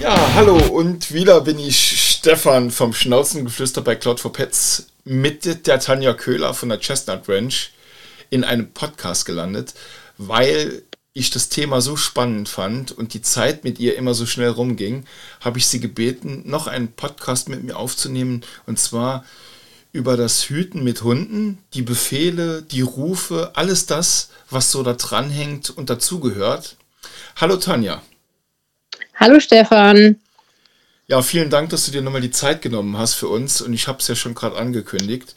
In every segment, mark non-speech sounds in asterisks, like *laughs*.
Ja, hallo und wieder bin ich Stefan vom Schnauzengeflüster bei Cloud for Pets mit der Tanja Köhler von der Chestnut Ranch in einem Podcast gelandet, weil ich das Thema so spannend fand und die Zeit mit ihr immer so schnell rumging, habe ich sie gebeten, noch einen Podcast mit mir aufzunehmen und zwar über das Hüten mit Hunden, die Befehle, die Rufe, alles das, was so da dran hängt und dazugehört. Hallo Tanja. Hallo Stefan. Ja, vielen Dank, dass du dir nochmal die Zeit genommen hast für uns und ich habe es ja schon gerade angekündigt.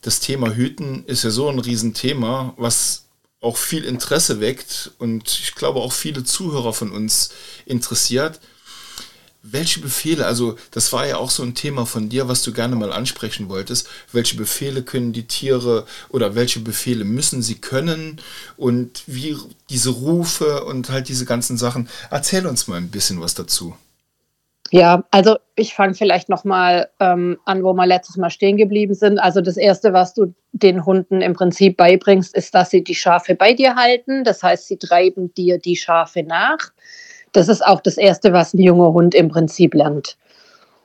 Das Thema Hüten ist ja so ein Riesenthema, was auch viel Interesse weckt und ich glaube auch viele Zuhörer von uns interessiert welche Befehle, also das war ja auch so ein Thema von dir, was du gerne mal ansprechen wolltest, welche Befehle können die Tiere oder welche Befehle müssen sie können und wie diese Rufe und halt diese ganzen Sachen. Erzähl uns mal ein bisschen was dazu. Ja, also ich fange vielleicht nochmal ähm, an, wo wir letztes Mal stehen geblieben sind. Also das Erste, was du den Hunden im Prinzip beibringst, ist, dass sie die Schafe bei dir halten. Das heißt, sie treiben dir die Schafe nach. Das ist auch das Erste, was ein junger Hund im Prinzip lernt.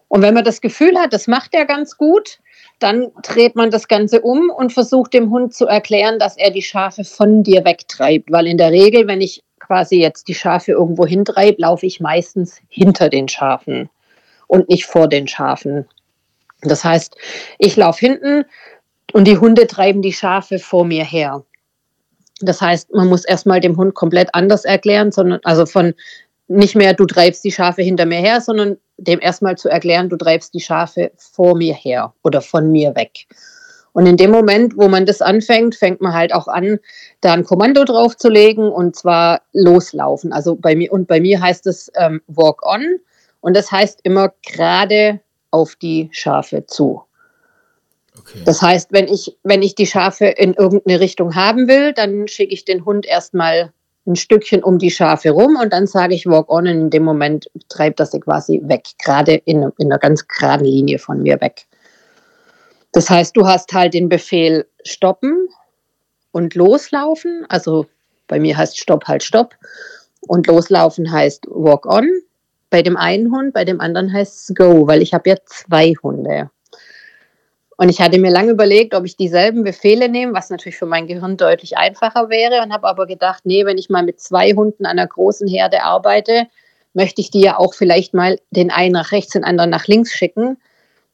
Und wenn man das Gefühl hat, das macht er ganz gut, dann dreht man das Ganze um und versucht dem Hund zu erklären, dass er die Schafe von dir wegtreibt. Weil in der Regel, wenn ich quasi jetzt die Schafe irgendwo hintreibe, laufe ich meistens hinter den Schafen und nicht vor den Schafen. Das heißt, ich laufe hinten und die Hunde treiben die Schafe vor mir her. Das heißt, man muss erstmal dem Hund komplett anders erklären, sondern also von nicht mehr, du treibst die Schafe hinter mir her, sondern dem erstmal zu erklären, du treibst die Schafe vor mir her oder von mir weg. Und in dem Moment, wo man das anfängt, fängt man halt auch an, da ein Kommando drauf zu legen und zwar loslaufen. Also bei mir, und bei mir heißt es ähm, walk on und das heißt immer gerade auf die Schafe zu. Okay. Das heißt, wenn ich, wenn ich die Schafe in irgendeine Richtung haben will, dann schicke ich den Hund erstmal ein Stückchen um die Schafe rum und dann sage ich Walk on und in dem Moment treibt das sie quasi weg, gerade in, in einer ganz geraden Linie von mir weg. Das heißt, du hast halt den Befehl stoppen und loslaufen. Also bei mir heißt Stopp halt Stopp und loslaufen heißt Walk on. Bei dem einen Hund, bei dem anderen heißt es Go, weil ich habe ja zwei Hunde. Und ich hatte mir lange überlegt, ob ich dieselben Befehle nehme, was natürlich für mein Gehirn deutlich einfacher wäre und habe aber gedacht, nee, wenn ich mal mit zwei Hunden einer großen Herde arbeite, möchte ich die ja auch vielleicht mal den einen nach rechts, den anderen nach links schicken.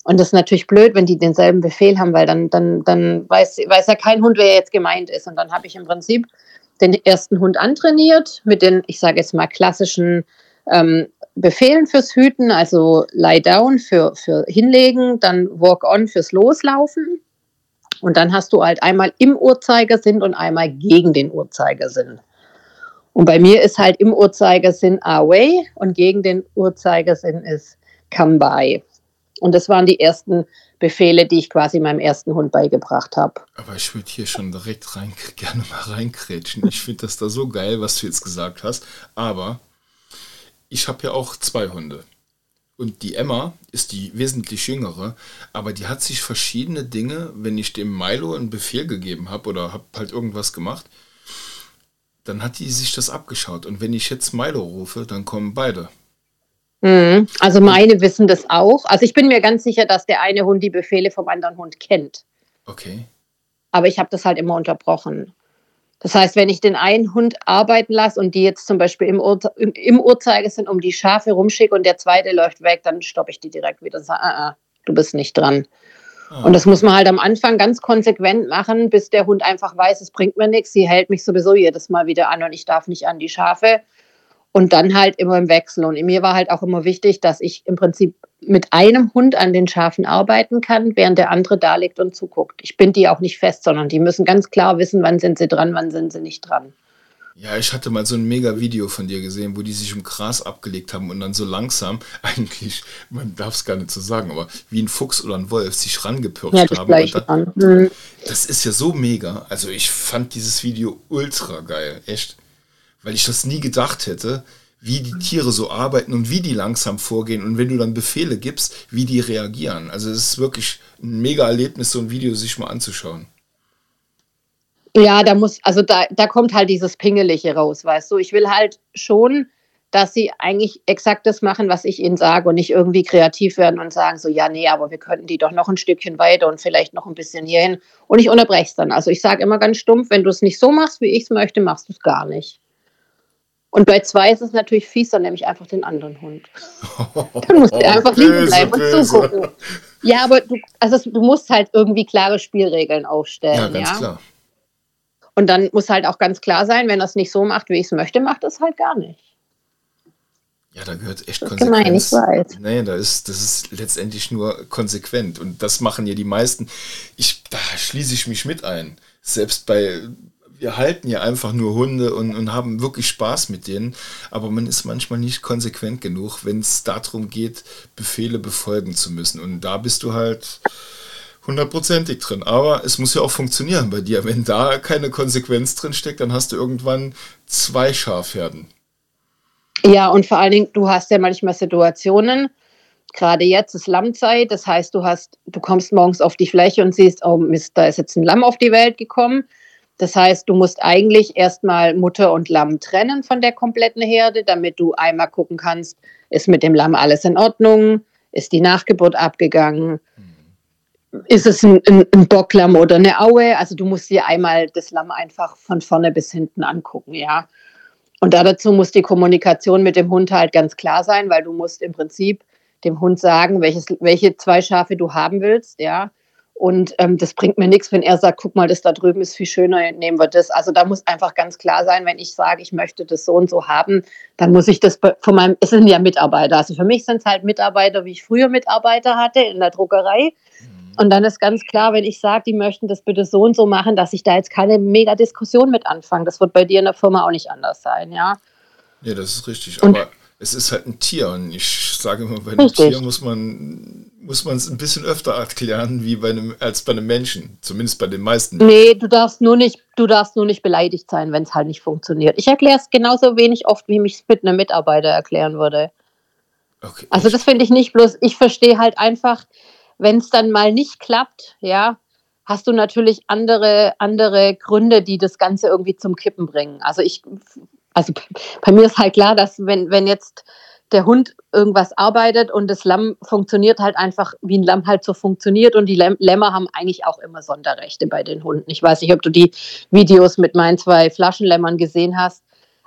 Und das ist natürlich blöd, wenn die denselben Befehl haben, weil dann, dann, dann weiß, weiß ja kein Hund, wer jetzt gemeint ist. Und dann habe ich im Prinzip den ersten Hund antrainiert mit den, ich sage jetzt mal, klassischen ähm, Befehlen fürs Hüten, also Lie Down für, für Hinlegen, dann Walk On fürs Loslaufen. Und dann hast du halt einmal im Uhrzeigersinn und einmal gegen den Uhrzeigersinn. Und bei mir ist halt im Uhrzeigersinn Away und gegen den Uhrzeigersinn ist Come By. Und das waren die ersten Befehle, die ich quasi meinem ersten Hund beigebracht habe. Aber ich würde hier schon direkt rein, gerne mal reinkrätschen. Ich finde das da so geil, was du jetzt gesagt hast. Aber ich habe ja auch zwei Hunde. Und die Emma ist die wesentlich jüngere, aber die hat sich verschiedene Dinge, wenn ich dem Milo einen Befehl gegeben habe oder habe halt irgendwas gemacht, dann hat die sich das abgeschaut. Und wenn ich jetzt Milo rufe, dann kommen beide. Mhm. Also meine wissen das auch. Also ich bin mir ganz sicher, dass der eine Hund die Befehle vom anderen Hund kennt. Okay. Aber ich habe das halt immer unterbrochen. Das heißt, wenn ich den einen Hund arbeiten lasse und die jetzt zum Beispiel im, Ur im, im Uhrzeigersinn um die Schafe rumschicke und der zweite läuft weg, dann stoppe ich die direkt wieder und sage, ah, ah, du bist nicht dran. Ah. Und das muss man halt am Anfang ganz konsequent machen, bis der Hund einfach weiß, es bringt mir nichts. Sie hält mich sowieso jedes Mal wieder an und ich darf nicht an die Schafe. Und dann halt immer im Wechsel. Und mir war halt auch immer wichtig, dass ich im Prinzip mit einem Hund an den Schafen arbeiten kann, während der andere da liegt und zuguckt. Ich bin die auch nicht fest, sondern die müssen ganz klar wissen, wann sind sie dran, wann sind sie nicht dran. Ja, ich hatte mal so ein mega Video von dir gesehen, wo die sich im Gras abgelegt haben und dann so langsam, *laughs* eigentlich, man darf es gar nicht so sagen, aber wie ein Fuchs oder ein Wolf sich rangepirscht ja, haben. Dann, mhm. Das ist ja so mega. Also ich fand dieses Video ultra geil, echt weil ich das nie gedacht hätte, wie die Tiere so arbeiten und wie die langsam vorgehen und wenn du dann Befehle gibst, wie die reagieren. Also es ist wirklich ein mega Erlebnis, so ein Video sich mal anzuschauen. Ja, da muss, also da, da kommt halt dieses Pingelige raus, weißt du. Ich will halt schon, dass sie eigentlich exakt das machen, was ich ihnen sage und nicht irgendwie kreativ werden und sagen so, ja, nee, aber wir könnten die doch noch ein Stückchen weiter und vielleicht noch ein bisschen hierhin. Und ich unterbreche es dann. Also ich sage immer ganz stumpf, wenn du es nicht so machst, wie ich es möchte, machst du es gar nicht. Und bei zwei ist es natürlich fies, dann nehme ich einfach den anderen Hund. *laughs* Dann musst du oh, einfach liegen bleiben böse. und zugucken. Ja, aber du, also du musst halt irgendwie klare Spielregeln aufstellen. Ja, ganz ja? klar. Und dann muss halt auch ganz klar sein, wenn er es nicht so macht, wie ich es möchte, macht es halt gar nicht. Ja, da gehört echt das Konsequenz. Gemein, ich weiß. Nee, da ist, das ist letztendlich nur konsequent. Und das machen ja die meisten. Ich, da schließe ich mich mit ein. Selbst bei, wir halten ja einfach nur Hunde und, und haben wirklich Spaß mit denen. Aber man ist manchmal nicht konsequent genug, wenn es darum geht, Befehle befolgen zu müssen. Und da bist du halt hundertprozentig drin. Aber es muss ja auch funktionieren bei dir. Wenn da keine Konsequenz drin steckt, dann hast du irgendwann zwei Schafherden. Ja, und vor allen Dingen, du hast ja manchmal Situationen, gerade jetzt ist Lammzeit, das heißt, du hast, du kommst morgens auf die Fläche und siehst, oh Mist, da ist jetzt ein Lamm auf die Welt gekommen. Das heißt, du musst eigentlich erstmal Mutter und Lamm trennen von der kompletten Herde, damit du einmal gucken kannst, ist mit dem Lamm alles in Ordnung, ist die Nachgeburt abgegangen, ist es ein, ein, ein Bocklamm oder eine Aue. Also du musst dir einmal das Lamm einfach von vorne bis hinten angucken, ja. Und dazu muss die Kommunikation mit dem Hund halt ganz klar sein, weil du musst im Prinzip dem Hund sagen, welches, welche zwei Schafe du haben willst, ja. Und ähm, das bringt mir nichts, wenn er sagt, guck mal, das da drüben ist viel schöner, nehmen wir das. Also da muss einfach ganz klar sein, wenn ich sage, ich möchte das so und so haben, dann muss ich das von meinem, es sind ja Mitarbeiter. Also für mich sind es halt Mitarbeiter, wie ich früher Mitarbeiter hatte in der Druckerei. Mhm. Und dann ist ganz klar, wenn ich sage, die möchten das bitte so und so machen, dass ich da jetzt keine mega Diskussion mit anfange. Das wird bei dir in der Firma auch nicht anders sein, ja. Ja, das ist richtig. Und Aber es ist halt ein Tier und ich sage immer, bei einem richtig. Tier muss man muss man es ein bisschen öfter erklären wie bei einem als bei einem Menschen, zumindest bei den meisten. Nee, du darfst nur nicht, du darfst nur nicht beleidigt sein, wenn es halt nicht funktioniert. Ich erkläre es genauso wenig oft, wie mich es mit einem Mitarbeiter erklären würde. Okay, also das finde ich nicht bloß, ich verstehe halt einfach, wenn es dann mal nicht klappt, ja, hast du natürlich andere, andere Gründe, die das Ganze irgendwie zum Kippen bringen. Also ich, also bei mir ist halt klar, dass wenn, wenn jetzt der Hund irgendwas arbeitet und das Lamm funktioniert halt einfach, wie ein Lamm halt so funktioniert und die Lämmer haben eigentlich auch immer Sonderrechte bei den Hunden. Ich weiß nicht, ob du die Videos mit meinen zwei Flaschenlämmern gesehen hast.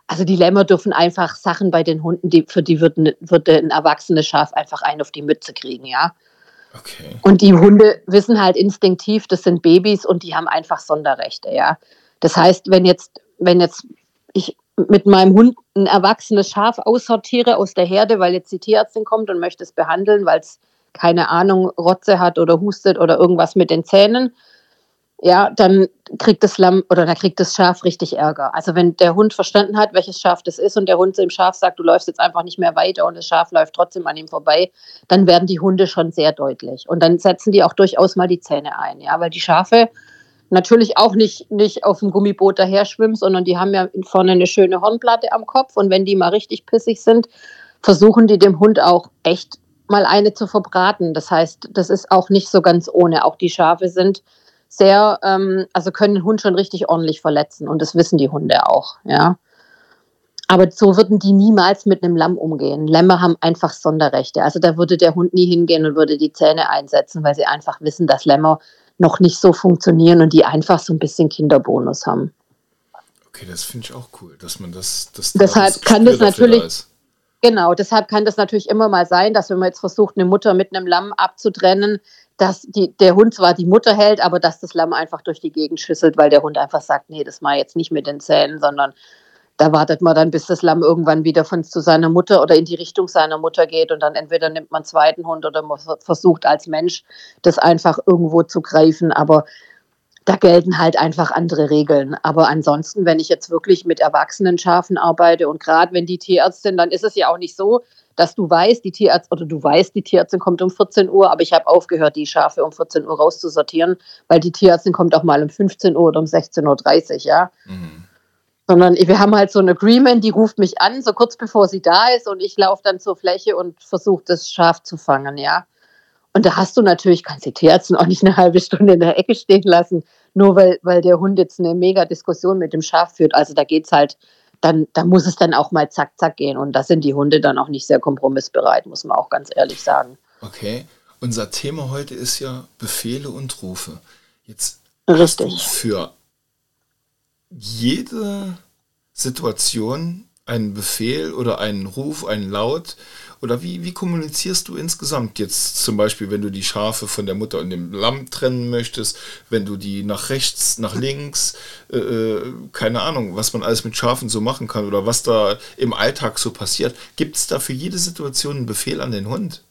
Also die Lämmer dürfen einfach Sachen bei den Hunden, die, für die würde, würde ein erwachsenes Schaf einfach einen auf die Mütze kriegen, ja. Okay. Und die Hunde wissen halt instinktiv, das sind Babys und die haben einfach Sonderrechte, ja. Das heißt, wenn jetzt, wenn jetzt ich mit meinem Hund ein erwachsenes Schaf aussortiere aus der Herde, weil jetzt die Tierärztin kommt und möchte es behandeln, weil es keine Ahnung, Rotze hat oder hustet oder irgendwas mit den Zähnen, ja, dann kriegt das Lamm oder dann kriegt das Schaf richtig Ärger. Also wenn der Hund verstanden hat, welches Schaf das ist und der Hund dem Schaf sagt, du läufst jetzt einfach nicht mehr weiter und das Schaf läuft trotzdem an ihm vorbei, dann werden die Hunde schon sehr deutlich. Und dann setzen die auch durchaus mal die Zähne ein, ja, weil die Schafe natürlich auch nicht, nicht auf dem Gummiboot daher schwimmen, sondern die haben ja vorne eine schöne Hornplatte am Kopf und wenn die mal richtig pissig sind, versuchen die dem Hund auch echt mal eine zu verbraten. Das heißt, das ist auch nicht so ganz ohne. Auch die Schafe sind sehr, ähm, also können den Hund schon richtig ordentlich verletzen und das wissen die Hunde auch, ja. Aber so würden die niemals mit einem Lamm umgehen. Lämmer haben einfach Sonderrechte. Also da würde der Hund nie hingehen und würde die Zähne einsetzen, weil sie einfach wissen, dass Lämmer noch nicht so funktionieren und die einfach so ein bisschen Kinderbonus haben. Okay, das finde ich auch cool, dass man das. das deshalb das kann das natürlich. Genau, deshalb kann das natürlich immer mal sein, dass wenn man jetzt versucht, eine Mutter mit einem Lamm abzutrennen, dass die, der Hund zwar die Mutter hält, aber dass das Lamm einfach durch die Gegend schüsselt, weil der Hund einfach sagt, nee, das mal jetzt nicht mit den Zähnen, sondern da wartet man dann, bis das Lamm irgendwann wieder von zu seiner Mutter oder in die Richtung seiner Mutter geht und dann entweder nimmt man einen zweiten Hund oder man versucht als Mensch das einfach irgendwo zu greifen, aber da gelten halt einfach andere Regeln. Aber ansonsten, wenn ich jetzt wirklich mit erwachsenen Schafen arbeite und gerade wenn die Tierärztin, dann ist es ja auch nicht so, dass du weißt, die Tierärztin oder du weißt, die Tierärztin kommt um 14 Uhr, aber ich habe aufgehört, die Schafe um 14 Uhr rauszusortieren, weil die Tierärztin kommt auch mal um 15 Uhr oder um 16.30 Uhr, ja. Mhm. Sondern wir haben halt so ein Agreement, die ruft mich an, so kurz bevor sie da ist und ich laufe dann zur Fläche und versuche das Schaf zu fangen, ja. Und da hast du natürlich, kannst die Tierärztin auch nicht eine halbe Stunde in der Ecke stehen lassen. nur weil, weil der Hund jetzt eine mega Diskussion mit dem Schaf führt. Also da geht es halt, dann, da muss es dann auch mal zack, zack gehen. Und da sind die Hunde dann auch nicht sehr kompromissbereit, muss man auch ganz ehrlich sagen. Okay. Unser Thema heute ist ja Befehle und Rufe. Jetzt Richtig. für jede Situation einen Befehl oder einen Ruf, einen Laut? Oder wie, wie kommunizierst du insgesamt jetzt zum Beispiel, wenn du die Schafe von der Mutter und dem Lamm trennen möchtest, wenn du die nach rechts, nach links, äh, äh keine Ahnung, was man alles mit Schafen so machen kann oder was da im Alltag so passiert. Gibt es da für jede Situation einen Befehl an den Hund?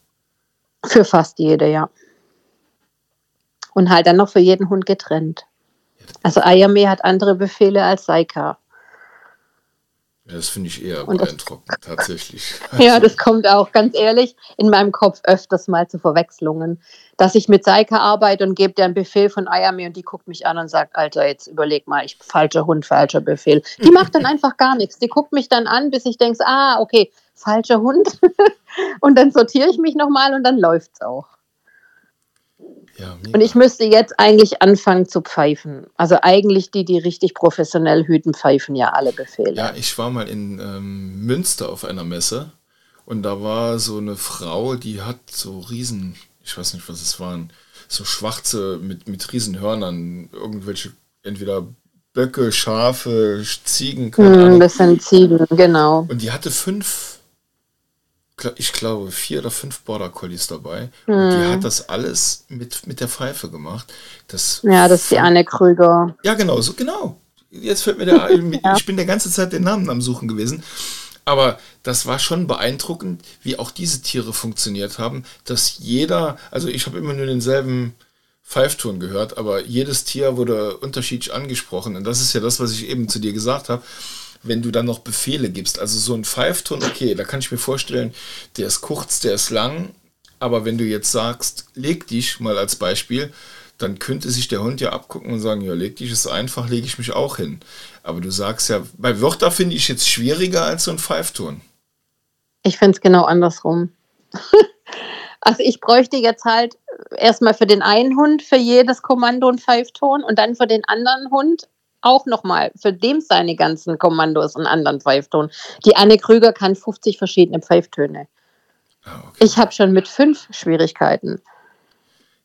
Für fast jede, ja. Und halt dann noch für jeden Hund getrennt. Also Ayame hat andere Befehle als Saika. Ja, das finde ich eher und beeindruckend, tatsächlich. *laughs* ja, das kommt auch, ganz ehrlich, in meinem Kopf öfters mal zu Verwechslungen. Dass ich mit Seika arbeite und gebe dir einen Befehl von Ayami und die guckt mich an und sagt, Alter, jetzt überleg mal, ich falscher Hund, falscher Befehl. Die macht dann einfach gar nichts. Die guckt mich dann an, bis ich denke, ah, okay, falscher Hund. *laughs* und dann sortiere ich mich nochmal und dann läuft es auch. Ja, und ich müsste jetzt eigentlich anfangen zu pfeifen. Also eigentlich die, die richtig professionell hüten, pfeifen ja alle Befehle. Ja, ich war mal in ähm, Münster auf einer Messe und da war so eine Frau, die hat so riesen, ich weiß nicht, was es waren, so schwarze mit, mit riesen Hörnern, irgendwelche, entweder Böcke, Schafe, Ziegen, hm. Das sind Ziegen, genau. Und die hatte fünf ich glaube, vier oder fünf Border Collies dabei. Hm. Und die hat das alles mit, mit der Pfeife gemacht. Das ja, das ist die Anne Krüger. Ja, genau, so genau. Jetzt fällt mir der, *laughs* ja. ich bin der ganze Zeit den Namen am Suchen gewesen. Aber das war schon beeindruckend, wie auch diese Tiere funktioniert haben, dass jeder, also ich habe immer nur denselben Pfeifton gehört, aber jedes Tier wurde unterschiedlich angesprochen. Und das ist ja das, was ich eben zu dir gesagt habe wenn du dann noch Befehle gibst. Also so ein Pfeifton, okay, da kann ich mir vorstellen, der ist kurz, der ist lang, aber wenn du jetzt sagst, leg dich mal als Beispiel, dann könnte sich der Hund ja abgucken und sagen, ja, leg dich ist einfach, lege ich mich auch hin. Aber du sagst ja, bei Wörter finde ich jetzt schwieriger als so ein Pfeifton. Ich finde es genau andersrum. *laughs* also ich bräuchte jetzt halt erstmal für den einen Hund für jedes Kommando einen Pfeifton und dann für den anderen Hund auch nochmal für dem seine ganzen Kommandos einen anderen Pfeifton. Die Anne Krüger kann 50 verschiedene Pfeiftöne. Ah, okay. Ich habe schon mit fünf Schwierigkeiten.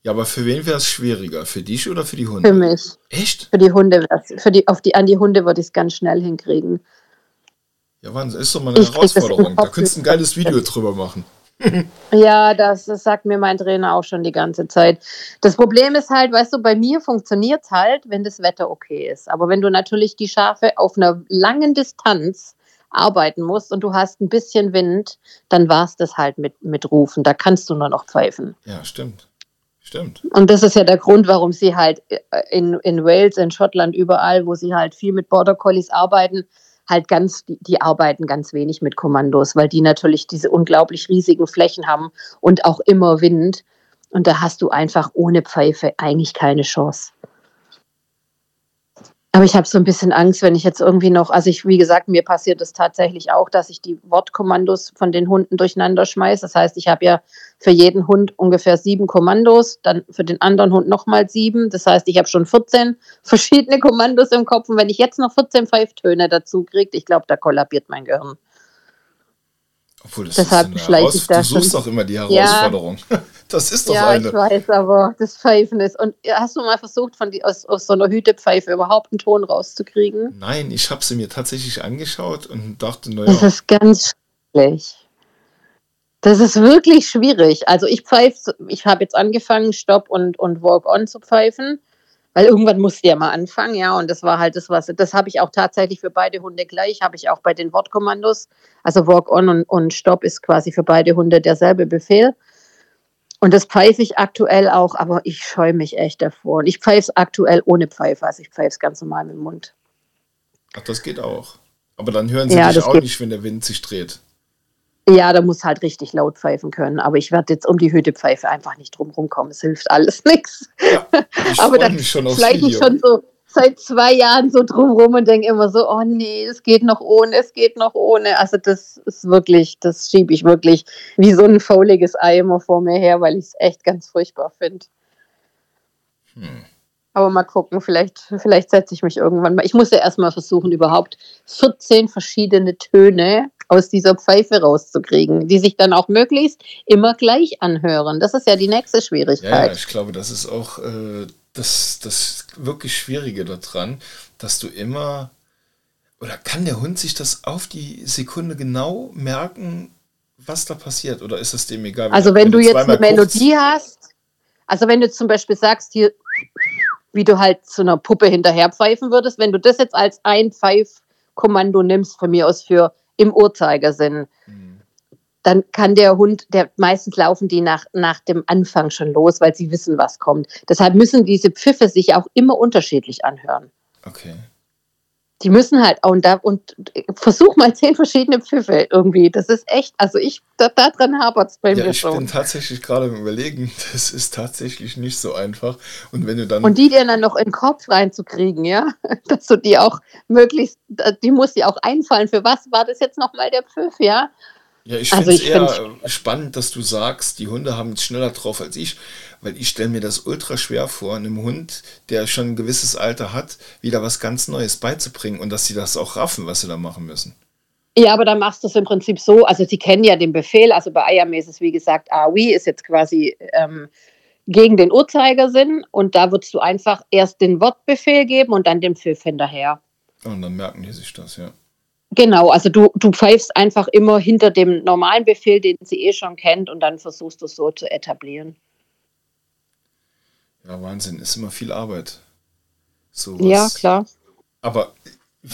Ja, aber für wen wäre es schwieriger? Für dich oder für die Hunde? Für mich. Echt? Für die Hunde für die, auf die, an die Hunde würde ich es ganz schnell hinkriegen. Ja, Wahnsinn, ist doch mal eine ich Herausforderung. Da könntest du ein geiles Video drüber machen. Ja, das, das, sagt mir mein Trainer auch schon die ganze Zeit. Das Problem ist halt, weißt du, bei mir funktioniert es halt, wenn das Wetter okay ist. Aber wenn du natürlich die Schafe auf einer langen Distanz arbeiten musst und du hast ein bisschen Wind, dann war es das halt mit, mit Rufen. Da kannst du nur noch pfeifen. Ja, stimmt. Stimmt. Und das ist ja der Grund, warum sie halt äh, in, in Wales, in Schottland, überall, wo sie halt viel mit Border Collies arbeiten, halt ganz, die, die, arbeiten ganz wenig mit Kommandos, weil die natürlich diese unglaublich riesigen Flächen haben und auch immer Wind. Und da hast du einfach ohne Pfeife eigentlich keine Chance. Aber ich habe so ein bisschen Angst, wenn ich jetzt irgendwie noch, also ich, wie gesagt, mir passiert es tatsächlich auch, dass ich die Wortkommandos von den Hunden durcheinander schmeiße. Das heißt, ich habe ja für jeden Hund ungefähr sieben Kommandos, dann für den anderen Hund nochmal sieben. Das heißt, ich habe schon 14 *laughs* verschiedene Kommandos im Kopf. Und wenn ich jetzt noch 14 Pfeiftöne dazu kriege, ich glaube, da kollabiert mein Gehirn. Obwohl, das Deshalb ist eine ich da Du suchst doch immer die Herausforderung. Ja. *laughs* Das ist doch ja, eine. Ja, ich weiß, aber das Pfeifen ist. Und hast du mal versucht, von die, aus, aus so einer Hütepfeife überhaupt einen Ton rauszukriegen? Nein, ich habe sie mir tatsächlich angeschaut und dachte, naja. Das ist ganz schwierig. Das ist wirklich schwierig. Also ich pfeife, ich habe jetzt angefangen, Stopp und, und Walk On zu pfeifen weil irgendwann musste ja mal anfangen, ja, und das war halt das, was, das habe ich auch tatsächlich für beide Hunde gleich, habe ich auch bei den Wortkommandos. Also Walk on und, und Stop ist quasi für beide Hunde derselbe Befehl. Und das pfeife ich aktuell auch, aber ich scheue mich echt davor. Und ich pfeife es aktuell ohne Pfeife, also ich pfeife es ganz normal mit dem Mund. Ach, das geht auch. Aber dann hören sie ja, dich auch nicht, wenn der Wind sich dreht. Ja, da muss halt richtig laut pfeifen können. Aber ich werde jetzt um die Hütepfeife einfach nicht drum rumkommen. Es hilft alles *laughs* nichts. Ja, ich aber da schon aufs vielleicht Video. schon so seit zwei Jahren so drumrum und denke immer so, oh nee, es geht noch ohne, es geht noch ohne. Also das ist wirklich, das schiebe ich wirklich wie so ein fauliges Ei immer vor mir her, weil ich es echt ganz furchtbar finde. Hm. Aber mal gucken, vielleicht, vielleicht setze ich mich irgendwann mal. Ich muss ja erstmal versuchen, überhaupt 14 verschiedene Töne aus dieser Pfeife rauszukriegen, die sich dann auch möglichst immer gleich anhören. Das ist ja die nächste Schwierigkeit. Ja, ich glaube, das ist auch äh, das, das wirklich Schwierige daran, dass du immer, oder kann der Hund sich das auf die Sekunde genau merken, was da passiert? Oder ist es dem egal? Also wenn, wenn du jetzt eine Melodie hast, also wenn du zum Beispiel sagst, hier wie du halt zu einer Puppe hinterher pfeifen würdest. Wenn du das jetzt als ein Pfeifkommando nimmst, von mir aus für im Uhrzeigersinn, mhm. dann kann der Hund, der meistens laufen die nach, nach dem Anfang schon los, weil sie wissen, was kommt. Deshalb müssen diese Pfiffe sich auch immer unterschiedlich anhören. Okay die müssen halt und da und versuch mal zehn verschiedene Pfiffe irgendwie. Das ist echt, also ich, da, dran hapert es bei ja, mir ich schon. Ich bin tatsächlich gerade im Überlegen, das ist tatsächlich nicht so einfach. Und wenn du dann. Und die dir dann noch in den Kopf reinzukriegen, ja, *laughs* dass du die auch möglichst, die muss dir auch einfallen. Für was war das jetzt nochmal der Pfiff, ja? Ja, ich also finde es eher find spannend, dass du sagst, die Hunde haben es schneller drauf als ich, weil ich stelle mir das ultra schwer vor, einem Hund, der schon ein gewisses Alter hat, wieder was ganz Neues beizubringen und dass sie das auch raffen, was sie da machen müssen. Ja, aber dann machst du es im Prinzip so, also sie kennen ja den Befehl, also bei Ayam ist es wie gesagt, AOI ist jetzt quasi ähm, gegen den Uhrzeigersinn und da würdest du einfach erst den Wortbefehl geben und dann den Pfiff hinterher. Und dann merken die sich das, ja. Genau, also du, du pfeifst einfach immer hinter dem normalen Befehl, den sie eh schon kennt, und dann versuchst du es so zu etablieren. Ja, Wahnsinn, ist immer viel Arbeit. So ja, klar. Aber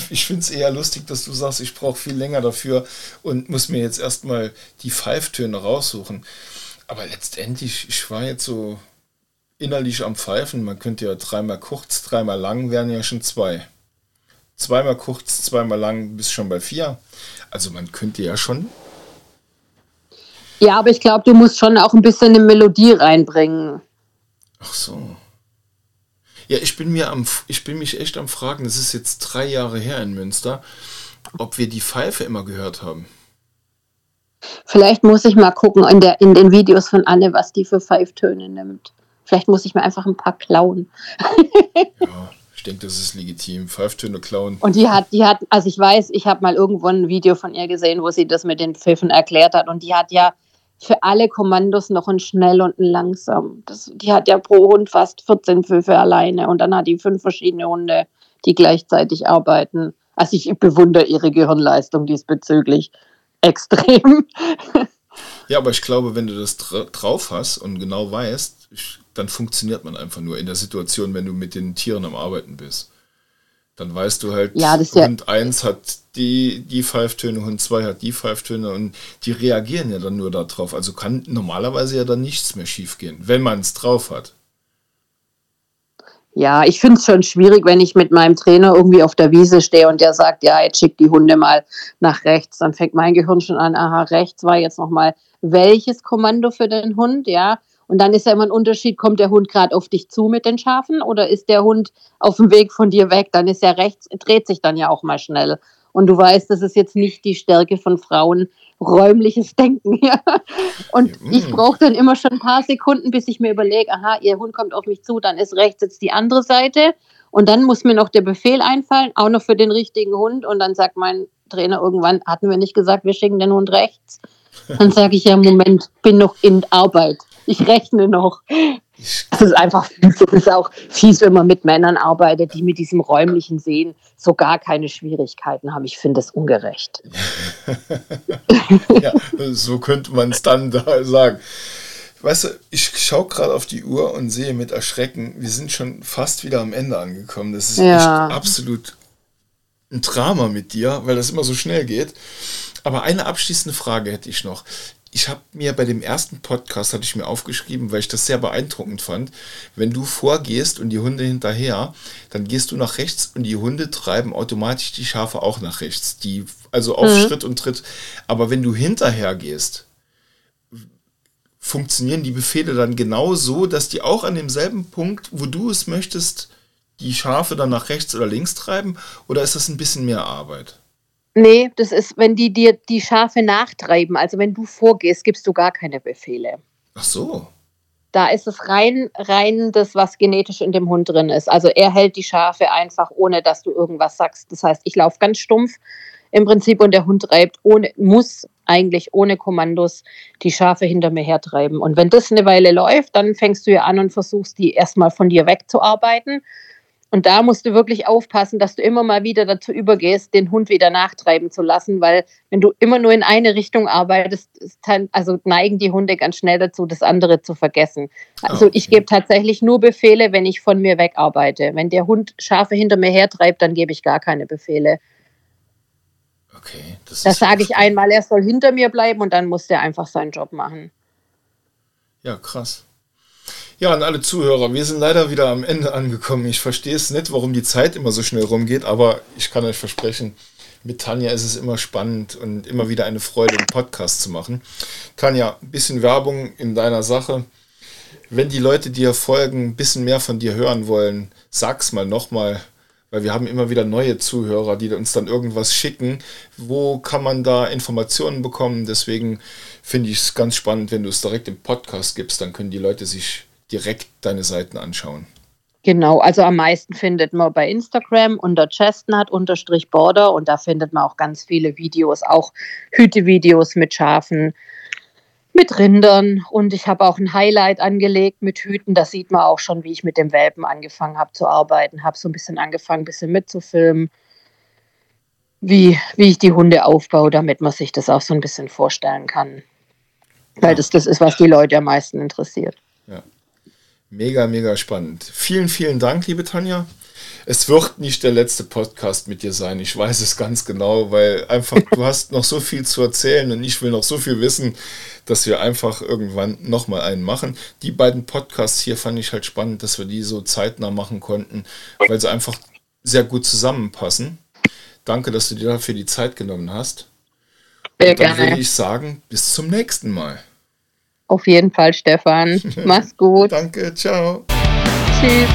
ich finde es eher lustig, dass du sagst, ich brauche viel länger dafür und muss mir jetzt erstmal die Pfeiftöne raussuchen. Aber letztendlich, ich war jetzt so innerlich am Pfeifen. Man könnte ja dreimal kurz, dreimal lang, wären ja schon zwei zweimal kurz, zweimal lang, bis schon bei vier. Also man könnte ja schon. Ja, aber ich glaube, du musst schon auch ein bisschen eine Melodie reinbringen. Ach so. Ja, ich bin mir am, ich bin mich echt am Fragen, das ist jetzt drei Jahre her in Münster, ob wir die Pfeife immer gehört haben. Vielleicht muss ich mal gucken in, der, in den Videos von Anne, was die für Pfeiftöne nimmt. Vielleicht muss ich mir einfach ein paar klauen. ja *laughs* denke, das ist legitim. Pfeiftöne klauen. Und die hat, die hat, also ich weiß, ich habe mal irgendwo ein Video von ihr gesehen, wo sie das mit den Pfiffen erklärt hat. Und die hat ja für alle Kommandos noch ein schnell und ein langsam. Das, die hat ja pro Hund fast 14 Pfiffe alleine. Und dann hat die fünf verschiedene Hunde, die gleichzeitig arbeiten. Also ich bewundere ihre Gehirnleistung diesbezüglich *laughs* extrem. Ja, aber ich glaube, wenn du das drauf hast und genau weißt, dann funktioniert man einfach nur in der Situation, wenn du mit den Tieren am Arbeiten bist. Dann weißt du halt, ja, Hund ja 1 hat die, die Pfeiftöne, Hund 2 hat die Pfeiftöne und die reagieren ja dann nur darauf. Also kann normalerweise ja dann nichts mehr schiefgehen, wenn man es drauf hat. Ja, ich finde es schon schwierig, wenn ich mit meinem Trainer irgendwie auf der Wiese stehe und der sagt, ja, jetzt schick die Hunde mal nach rechts. Dann fängt mein Gehirn schon an, aha, rechts war jetzt nochmal welches Kommando für den Hund, ja. Und dann ist ja immer ein Unterschied, kommt der Hund gerade auf dich zu mit den Schafen oder ist der Hund auf dem Weg von dir weg? Dann ist er rechts, dreht sich dann ja auch mal schnell. Und du weißt, das ist jetzt nicht die Stärke von Frauen, räumliches Denken. *laughs* Ja. Und ich brauche dann immer schon ein paar Sekunden, bis ich mir überlege, aha, ihr Hund kommt auf mich zu, dann ist rechts jetzt die andere Seite. Und dann muss mir noch der Befehl einfallen, auch noch für den richtigen Hund. Und dann sagt mein Trainer irgendwann, hatten wir nicht gesagt, wir schicken den Hund rechts? Dann sage ich ja, Moment, bin noch in Arbeit ich rechne noch. Das ist einfach fies. Es ist auch fies, wenn man mit Männern arbeitet, die mit diesem räumlichen Sehen so gar keine Schwierigkeiten haben. Ich finde das ungerecht. *laughs* ja, so könnte man es dann da sagen. Weißt du, ich schaue gerade auf die Uhr und sehe mit Erschrecken, wir sind schon fast wieder am Ende angekommen. Das ist ja. echt absolut ein Drama mit dir, weil das immer so schnell geht. Aber eine abschließende Frage hätte ich noch ich habe mir bei dem ersten Podcast, hatte ich mir aufgeschrieben, weil ich das sehr beeindruckend fand, wenn du vorgehst und die Hunde hinterher, dann gehst du nach rechts und die Hunde treiben automatisch die Schafe auch nach rechts. Die, also auf mhm. Schritt und Tritt. Aber wenn du hinterher gehst, funktionieren die Befehle dann genau so, dass die auch an demselben Punkt, wo du es möchtest, die Schafe dann nach rechts oder links treiben? Oder ist das ein bisschen mehr Arbeit? Nee, das ist, wenn die dir die Schafe nachtreiben, also wenn du vorgehst, gibst du gar keine Befehle. Ach so. da ist es rein, rein das, was genetisch in dem Hund drin ist. Also er hält die Schafe einfach, ohne dass du irgendwas sagst. Das heißt, ich laufe ganz stumpf im Prinzip und der Hund treibt ohne, muss eigentlich ohne Kommandos die Schafe hinter mir hertreiben. Und wenn das eine Weile läuft, dann fängst du ja an und versuchst, die erstmal von dir wegzuarbeiten. Und da musst du wirklich aufpassen, dass du immer mal wieder dazu übergehst, den Hund wieder nachtreiben zu lassen, weil wenn du immer nur in eine Richtung arbeitest, also neigen die Hunde ganz schnell dazu, das andere zu vergessen. Also okay. ich gebe tatsächlich nur Befehle, wenn ich von mir wegarbeite. Wenn der Hund Schafe hinter mir hertreibt, dann gebe ich gar keine Befehle. Okay. Das, das sage ich einmal, er soll hinter mir bleiben und dann muss der einfach seinen Job machen. Ja, krass. Ja, an alle Zuhörer, wir sind leider wieder am Ende angekommen. Ich verstehe es nicht, warum die Zeit immer so schnell rumgeht, aber ich kann euch versprechen, mit Tanja ist es immer spannend und immer wieder eine Freude, einen Podcast zu machen. Tanja, ein bisschen Werbung in deiner Sache. Wenn die Leute dir folgen, ein bisschen mehr von dir hören wollen, sag's mal nochmal, weil wir haben immer wieder neue Zuhörer, die uns dann irgendwas schicken. Wo kann man da Informationen bekommen? Deswegen finde ich es ganz spannend, wenn du es direkt im Podcast gibst, dann können die Leute sich direkt deine Seiten anschauen. Genau, also am meisten findet man bei Instagram unter chestnut-border und da findet man auch ganz viele Videos, auch Hütevideos mit Schafen, mit Rindern und ich habe auch ein Highlight angelegt mit Hüten. Da sieht man auch schon, wie ich mit dem Welpen angefangen habe zu arbeiten, habe so ein bisschen angefangen, ein bisschen mitzufilmen, wie, wie ich die Hunde aufbaue, damit man sich das auch so ein bisschen vorstellen kann. Weil das das ist, was die Leute am meisten interessiert. Ja. Mega, mega spannend. Vielen, vielen Dank, liebe Tanja. Es wird nicht der letzte Podcast mit dir sein. Ich weiß es ganz genau, weil einfach du *laughs* hast noch so viel zu erzählen und ich will noch so viel wissen, dass wir einfach irgendwann nochmal einen machen. Die beiden Podcasts hier fand ich halt spannend, dass wir die so zeitnah machen konnten, weil sie einfach sehr gut zusammenpassen. Danke, dass du dir dafür die Zeit genommen hast. Sehr und dann gerne. würde ich sagen, bis zum nächsten Mal. Auf jeden Fall, Stefan. *laughs* Mach's gut. Danke, ciao. Tschüss.